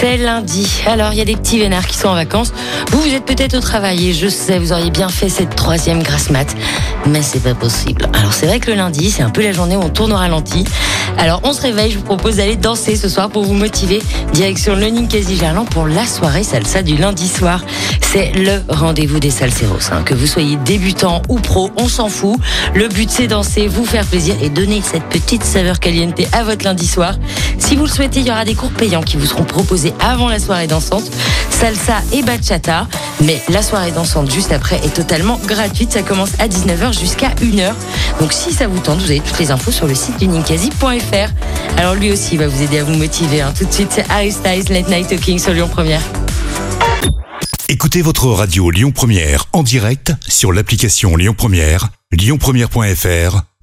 C'est lundi. Alors, il y a des petits vénards qui sont en vacances. Vous, vous êtes peut-être au travail et je sais, vous auriez bien fait cette troisième grasse mat. Mais c'est pas possible. Alors, c'est vrai que le lundi, c'est un peu la journée où on tourne au ralenti. Alors, on se réveille. Je vous propose d'aller danser ce soir pour vous motiver. Direction le Ninkasi Gerland pour la soirée salsa du lundi soir. C'est le rendez-vous des salseros. Hein. Que vous soyez débutant ou pro, on s'en fout. Le but, c'est danser, vous faire plaisir et donner cette petite saveur caliente à votre lundi soir. Si vous le souhaitez, il y aura des cours payants qui vous seront proposés avant la soirée dansante, salsa et bachata. Mais la soirée dansante juste après est totalement gratuite. Ça commence à 19h jusqu'à 1h. Donc si ça vous tente, vous avez toutes les infos sur le site du ninkasi.fr. Alors lui aussi va vous aider à vous motiver. hein. Tout de suite, c'est Harry Styles, Late Night Talking sur Lyon Première. Écoutez votre radio Lyon Première en direct sur l'application Lyon Première, lyonpremière.fr